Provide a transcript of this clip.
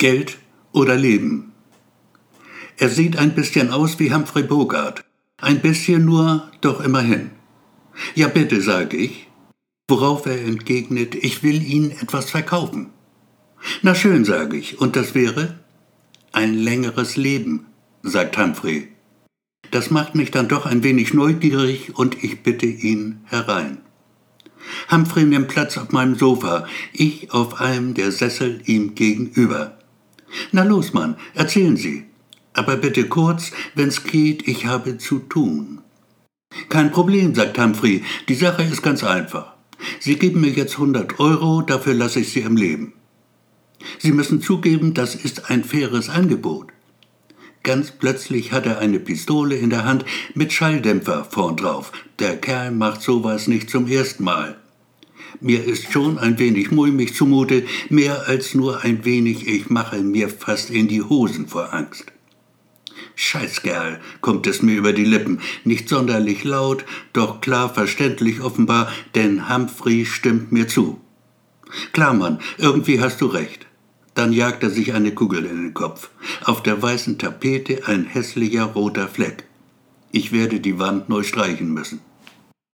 Geld oder Leben? Er sieht ein bisschen aus wie Humphrey Bogart. Ein bisschen nur, doch immerhin. Ja bitte, sage ich. Worauf er entgegnet, ich will Ihnen etwas verkaufen. Na schön, sage ich, und das wäre? Ein längeres Leben, sagt Humphrey. Das macht mich dann doch ein wenig neugierig und ich bitte ihn herein. Humphrey nimmt Platz auf meinem Sofa, ich auf einem der Sessel ihm gegenüber. Na los, Mann, erzählen Sie. Aber bitte kurz, wenn's geht, ich habe zu tun. Kein Problem, sagt Humphrey, die Sache ist ganz einfach. Sie geben mir jetzt 100 Euro, dafür lasse ich Sie im Leben. Sie müssen zugeben, das ist ein faires Angebot. Ganz plötzlich hat er eine Pistole in der Hand mit Schalldämpfer vorn drauf. Der Kerl macht sowas nicht zum ersten Mal. Mir ist schon ein wenig mulmig zumute, mehr als nur ein wenig, ich mache mir fast in die Hosen vor Angst. Scheißkerl, kommt es mir über die Lippen, nicht sonderlich laut, doch klar verständlich offenbar, denn Humphrey stimmt mir zu. Klar, Mann, irgendwie hast du recht. Dann jagt er sich eine Kugel in den Kopf. Auf der weißen Tapete ein hässlicher roter Fleck. Ich werde die Wand neu streichen müssen.